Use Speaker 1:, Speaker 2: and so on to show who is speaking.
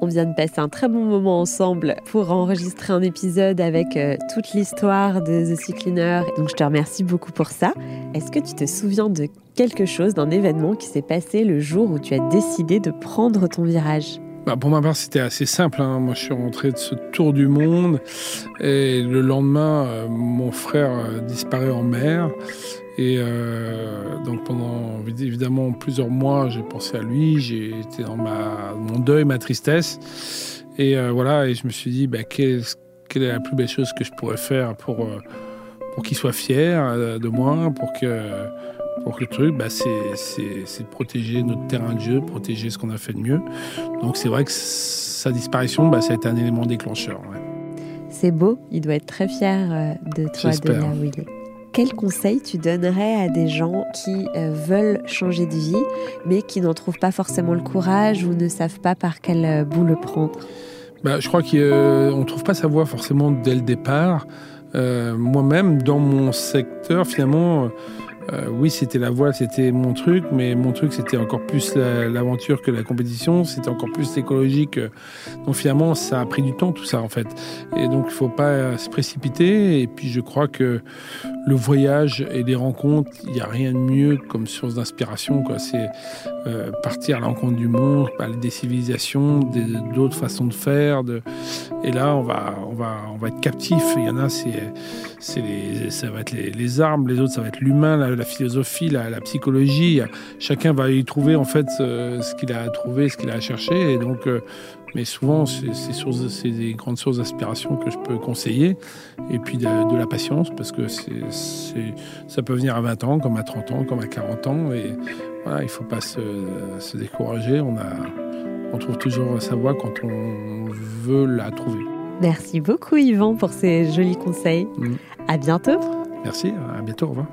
Speaker 1: On vient de passer un très bon moment ensemble pour enregistrer un épisode avec euh, toute l'histoire de The Sea Cleaner. Donc je te remercie beaucoup pour ça. Est-ce que tu te souviens de quelque chose, d'un événement qui s'est passé le jour où tu as décidé de prendre ton virage?
Speaker 2: Bah, pour ma part, c'était assez simple. Hein. Moi, je suis rentré de ce tour du monde et le lendemain, euh, mon frère euh, disparaît en mer. Et donc pendant évidemment plusieurs mois, j'ai pensé à lui, j'ai été dans ma, mon deuil, ma tristesse. Et voilà, et je me suis dit, bah, quelle, quelle, est la plus belle chose que je pourrais faire pour, pour qu'il soit fier de moi, pour que pour le truc, bah, c'est de protéger notre terrain de jeu, protéger ce qu'on a fait de mieux. Donc c'est vrai que sa disparition, bah, ça a été un élément déclencheur.
Speaker 1: C'est beau, il doit être très fier euh, de toi, de là où il est. Quel conseil tu donnerais à des gens qui euh, veulent changer de vie, mais qui n'en trouvent pas forcément le courage ou ne savent pas par quel euh, bout le prendre?
Speaker 2: Bah, Je crois qu'on ne trouve pas sa voie forcément dès le départ. Moi-même, dans mon secteur, finalement, euh, oui, c'était la voile, c'était mon truc, mais mon truc, c'était encore plus l'aventure que la compétition, c'était encore plus écologique. Donc finalement, ça a pris du temps, tout ça, en fait. Et donc, il faut pas se précipiter. Et puis, je crois que le voyage et les rencontres, il n'y a rien de mieux comme source d'inspiration. C'est euh, partir à l'encontre du monde, parler des civilisations, d'autres façons de faire. De... Et là, on va, on, va, on va être captif. Il y en a, c'est, ça va être les, armes, les autres, ça va être l'humain, la, philosophie, la, psychologie. Chacun va y trouver en fait ce qu'il a trouvé, ce qu'il a cherché. Et donc, euh, mais souvent, c'est des grandes sources d'inspiration que je peux conseiller. Et puis de, la patience, parce que ça peut venir à 20 ans, comme à 30 ans, comme à 40 ans. Et voilà, il ne faut pas se, décourager. On, a, on trouve toujours sa voie quand on veut la trouver.
Speaker 1: Merci beaucoup, Yvan, pour ces jolis conseils. Mm. À bientôt.
Speaker 2: Merci, à bientôt. Au revoir.